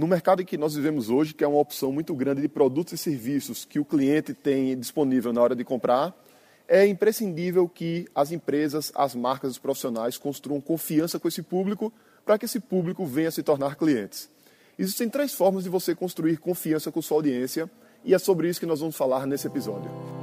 No mercado em que nós vivemos hoje, que é uma opção muito grande de produtos e serviços que o cliente tem disponível na hora de comprar, é imprescindível que as empresas, as marcas, os profissionais construam confiança com esse público para que esse público venha se tornar clientes. Existem três formas de você construir confiança com sua audiência e é sobre isso que nós vamos falar nesse episódio.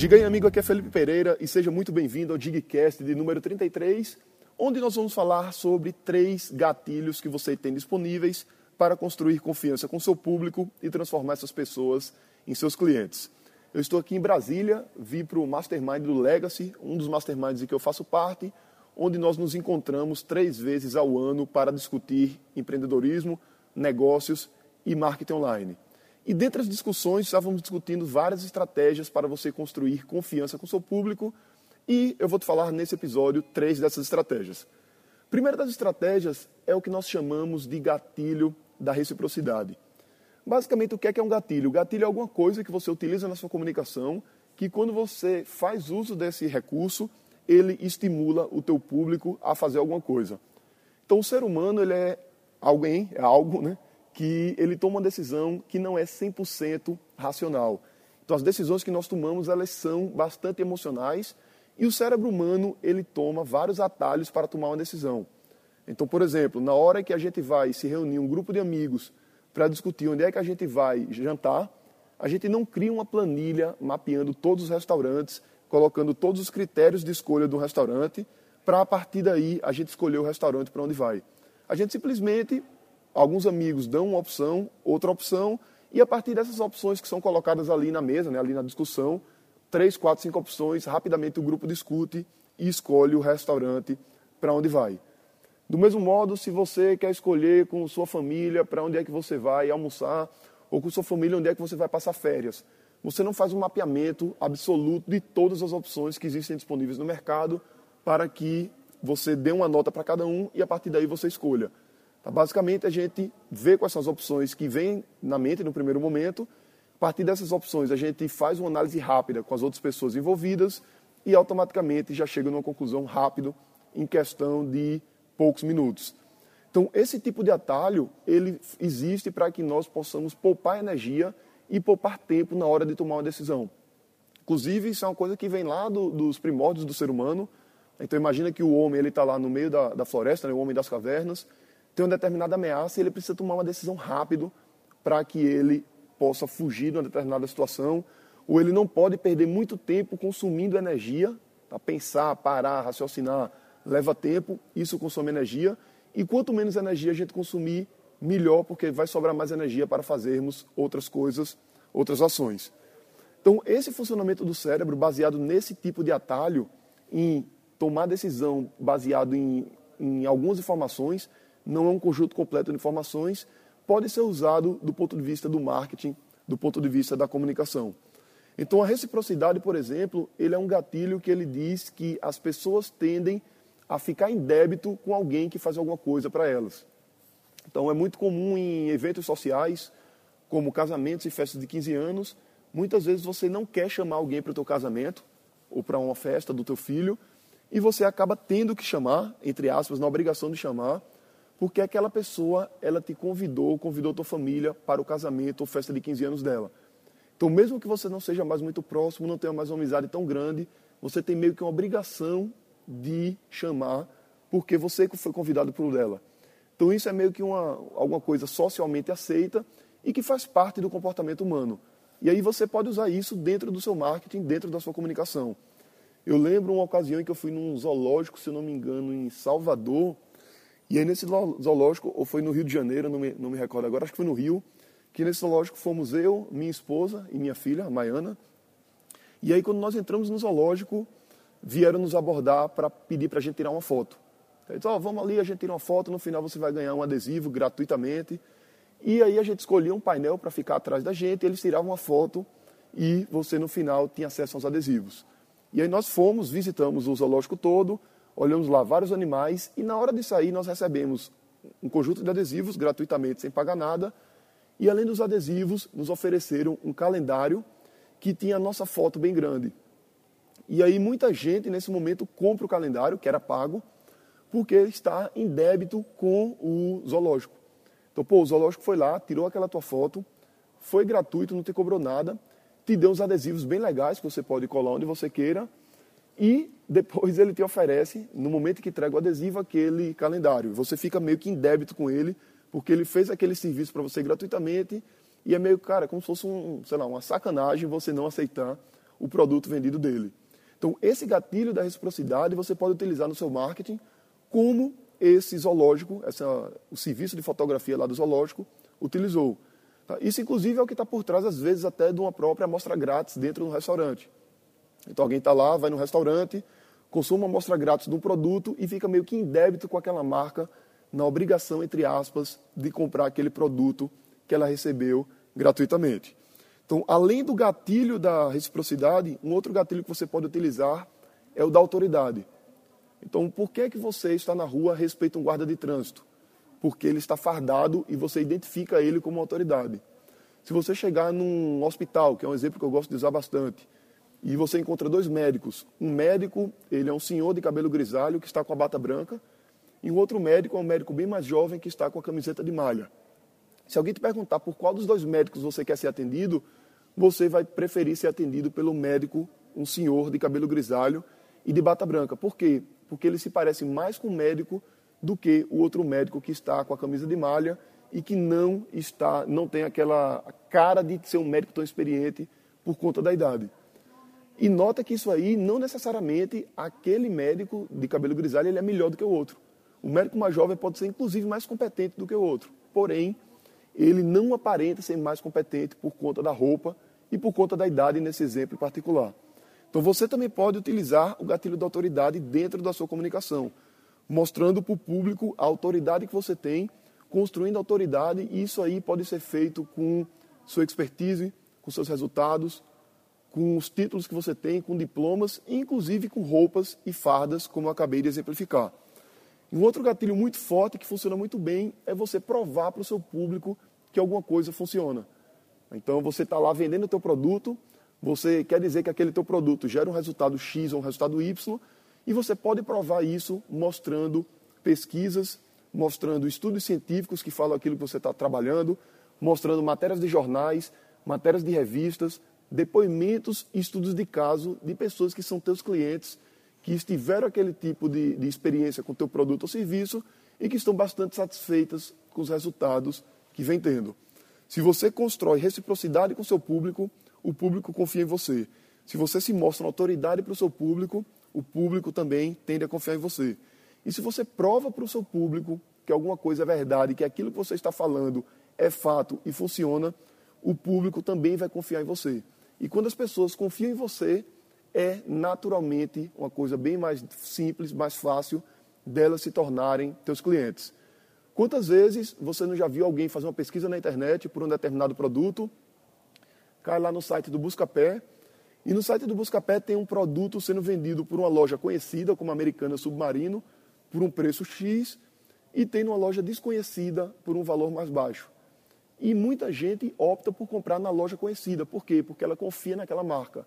Diga aí, amigo, aqui é Felipe Pereira e seja muito bem-vindo ao Digcast de número 33, onde nós vamos falar sobre três gatilhos que você tem disponíveis para construir confiança com seu público e transformar essas pessoas em seus clientes. Eu estou aqui em Brasília, vim para o Mastermind do Legacy, um dos masterminds em que eu faço parte, onde nós nos encontramos três vezes ao ano para discutir empreendedorismo, negócios e marketing online. E dentre as discussões, estávamos discutindo várias estratégias para você construir confiança com seu público. E eu vou te falar nesse episódio três dessas estratégias. Primeira das estratégias é o que nós chamamos de gatilho da reciprocidade. Basicamente, o que é, que é um gatilho? O gatilho é alguma coisa que você utiliza na sua comunicação que quando você faz uso desse recurso, ele estimula o teu público a fazer alguma coisa. Então, o ser humano ele é alguém, é algo, né? Que ele toma uma decisão que não é 100% racional. Então, as decisões que nós tomamos, elas são bastante emocionais e o cérebro humano, ele toma vários atalhos para tomar uma decisão. Então, por exemplo, na hora que a gente vai se reunir um grupo de amigos para discutir onde é que a gente vai jantar, a gente não cria uma planilha mapeando todos os restaurantes, colocando todos os critérios de escolha do restaurante, para a partir daí a gente escolher o restaurante para onde vai. A gente simplesmente alguns amigos dão uma opção, outra opção, e a partir dessas opções que são colocadas ali na mesa, né, ali na discussão, três, quatro, cinco opções, rapidamente o grupo discute e escolhe o restaurante para onde vai. Do mesmo modo, se você quer escolher com sua família para onde é que você vai almoçar, ou com sua família onde é que você vai passar férias, você não faz um mapeamento absoluto de todas as opções que existem disponíveis no mercado para que você dê uma nota para cada um e a partir daí você escolha. Tá? Basicamente, a gente vê com essas opções que vêm na mente no primeiro momento. A partir dessas opções, a gente faz uma análise rápida com as outras pessoas envolvidas e automaticamente já chega numa conclusão rápida em questão de poucos minutos. Então, esse tipo de atalho, ele existe para que nós possamos poupar energia e poupar tempo na hora de tomar uma decisão. Inclusive, isso é uma coisa que vem lá do, dos primórdios do ser humano. Então, imagina que o homem ele está lá no meio da, da floresta, né, o homem das cavernas, tem uma determinada ameaça e ele precisa tomar uma decisão rápido para que ele possa fugir de uma determinada situação, ou ele não pode perder muito tempo consumindo energia, para pensar, parar, raciocinar, leva tempo, isso consome energia, e quanto menos energia a gente consumir, melhor, porque vai sobrar mais energia para fazermos outras coisas, outras ações. Então, esse funcionamento do cérebro, baseado nesse tipo de atalho, em tomar decisão baseado em, em algumas informações, não é um conjunto completo de informações, pode ser usado do ponto de vista do marketing, do ponto de vista da comunicação. Então, a reciprocidade, por exemplo, ele é um gatilho que ele diz que as pessoas tendem a ficar em débito com alguém que faz alguma coisa para elas. Então, é muito comum em eventos sociais, como casamentos e festas de 15 anos, muitas vezes você não quer chamar alguém para o teu casamento ou para uma festa do teu filho, e você acaba tendo que chamar, entre aspas, na obrigação de chamar, porque aquela pessoa, ela te convidou, convidou tua família para o casamento ou festa de 15 anos dela. Então, mesmo que você não seja mais muito próximo, não tenha mais uma amizade tão grande, você tem meio que uma obrigação de chamar, porque você foi convidado por ela. Então, isso é meio que uma, alguma coisa socialmente aceita e que faz parte do comportamento humano. E aí você pode usar isso dentro do seu marketing, dentro da sua comunicação. Eu lembro uma ocasião em que eu fui num zoológico, se eu não me engano, em Salvador, e aí nesse zoológico, ou foi no Rio de Janeiro, não me, não me recordo agora, acho que foi no Rio, que nesse zoológico fomos eu, minha esposa e minha filha, a Maiana. E aí quando nós entramos no zoológico, vieram nos abordar para pedir para a gente tirar uma foto. Eles oh, vamos ali, a gente tira uma foto, no final você vai ganhar um adesivo gratuitamente. E aí a gente escolhia um painel para ficar atrás da gente, eles tiravam uma foto e você no final tinha acesso aos adesivos. E aí nós fomos, visitamos o zoológico todo, olhamos lá vários animais e na hora de sair nós recebemos um conjunto de adesivos gratuitamente, sem pagar nada. E além dos adesivos, nos ofereceram um calendário que tinha a nossa foto bem grande. E aí muita gente nesse momento compra o calendário, que era pago, porque está em débito com o zoológico. Então, pô, o zoológico foi lá, tirou aquela tua foto, foi gratuito, não te cobrou nada, te deu uns adesivos bem legais que você pode colar onde você queira, e depois ele te oferece, no momento que entrega o adesivo, aquele calendário. Você fica meio que em débito com ele, porque ele fez aquele serviço para você gratuitamente e é meio, cara, como se fosse um, sei lá, uma sacanagem você não aceitar o produto vendido dele. Então, esse gatilho da reciprocidade você pode utilizar no seu marketing como esse zoológico, essa, o serviço de fotografia lá do zoológico, utilizou. Tá? Isso, inclusive, é o que está por trás, às vezes, até de uma própria amostra grátis dentro do restaurante. Então, alguém está lá, vai no restaurante, consome uma amostra grátis de um produto e fica meio que em débito com aquela marca na obrigação, entre aspas, de comprar aquele produto que ela recebeu gratuitamente. Então, além do gatilho da reciprocidade, um outro gatilho que você pode utilizar é o da autoridade. Então, por que, que você está na rua respeita um guarda de trânsito? Porque ele está fardado e você identifica ele como autoridade. Se você chegar num hospital, que é um exemplo que eu gosto de usar bastante, e você encontra dois médicos, um médico, ele é um senhor de cabelo grisalho que está com a bata branca, e um outro médico é um médico bem mais jovem que está com a camiseta de malha. Se alguém te perguntar por qual dos dois médicos você quer ser atendido, você vai preferir ser atendido pelo médico, um senhor de cabelo grisalho e de bata branca. Por quê? Porque ele se parece mais com o médico do que o outro médico que está com a camisa de malha e que não está, não tem aquela cara de ser um médico tão experiente por conta da idade. E nota que isso aí não necessariamente aquele médico de cabelo grisalho ele é melhor do que o outro. O médico mais jovem pode ser, inclusive, mais competente do que o outro. Porém, ele não aparenta ser mais competente por conta da roupa e por conta da idade nesse exemplo em particular. Então, você também pode utilizar o gatilho da autoridade dentro da sua comunicação, mostrando para o público a autoridade que você tem, construindo autoridade, e isso aí pode ser feito com sua expertise, com seus resultados, com os títulos que você tem, com diplomas, inclusive com roupas e fardas, como eu acabei de exemplificar. Um outro gatilho muito forte que funciona muito bem é você provar para o seu público que alguma coisa funciona. Então você está lá vendendo o teu produto, você quer dizer que aquele teu produto gera um resultado X ou um resultado Y, e você pode provar isso mostrando pesquisas, mostrando estudos científicos que falam aquilo que você está trabalhando, mostrando matérias de jornais, matérias de revistas, depoimentos e estudos de caso de pessoas que são teus clientes que estiveram aquele tipo de, de experiência com teu produto ou serviço e que estão bastante satisfeitas com os resultados que vem tendo. Se você constrói reciprocidade com seu público, o público confia em você. Se você se mostra uma autoridade para o seu público, o público também tende a confiar em você. E se você prova para o seu público que alguma coisa é verdade, que aquilo que você está falando é fato e funciona, o público também vai confiar em você. E quando as pessoas confiam em você, é naturalmente uma coisa bem mais simples, mais fácil delas se tornarem teus clientes. Quantas vezes você não já viu alguém fazer uma pesquisa na internet por um determinado produto, cai lá no site do Buscapé, e no site do Buscapé tem um produto sendo vendido por uma loja conhecida, como Americana Submarino, por um preço X, e tem numa loja desconhecida por um valor mais baixo. E muita gente opta por comprar na loja conhecida. Por quê? Porque ela confia naquela marca.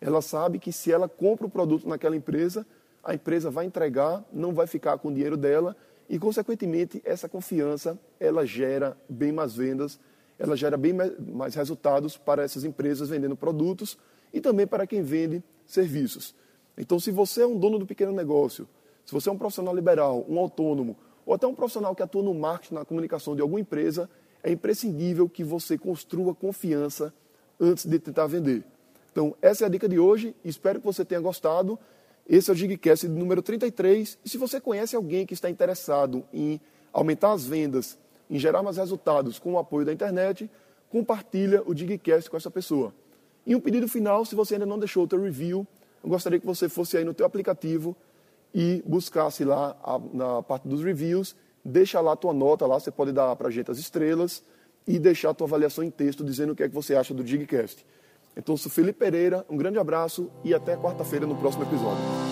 Ela sabe que se ela compra o produto naquela empresa, a empresa vai entregar, não vai ficar com o dinheiro dela e, consequentemente, essa confiança ela gera bem mais vendas, ela gera bem mais resultados para essas empresas vendendo produtos e também para quem vende serviços. Então, se você é um dono do pequeno negócio, se você é um profissional liberal, um autônomo, ou até um profissional que atua no marketing, na comunicação de alguma empresa, é imprescindível que você construa confiança antes de tentar vender. Então, essa é a dica de hoje. Espero que você tenha gostado. Esse é o Gigcast número 33. E se você conhece alguém que está interessado em aumentar as vendas, em gerar mais resultados com o apoio da internet, compartilha o Digcast com essa pessoa. E um pedido final, se você ainda não deixou o teu review, eu gostaria que você fosse aí no teu aplicativo e buscasse lá a, na parte dos reviews, deixa lá a tua nota lá, você pode dar para a gente as estrelas e deixar a tua avaliação em texto dizendo o que é que você acha do Digcast. Então, sou Felipe Pereira, um grande abraço e até quarta-feira no próximo episódio.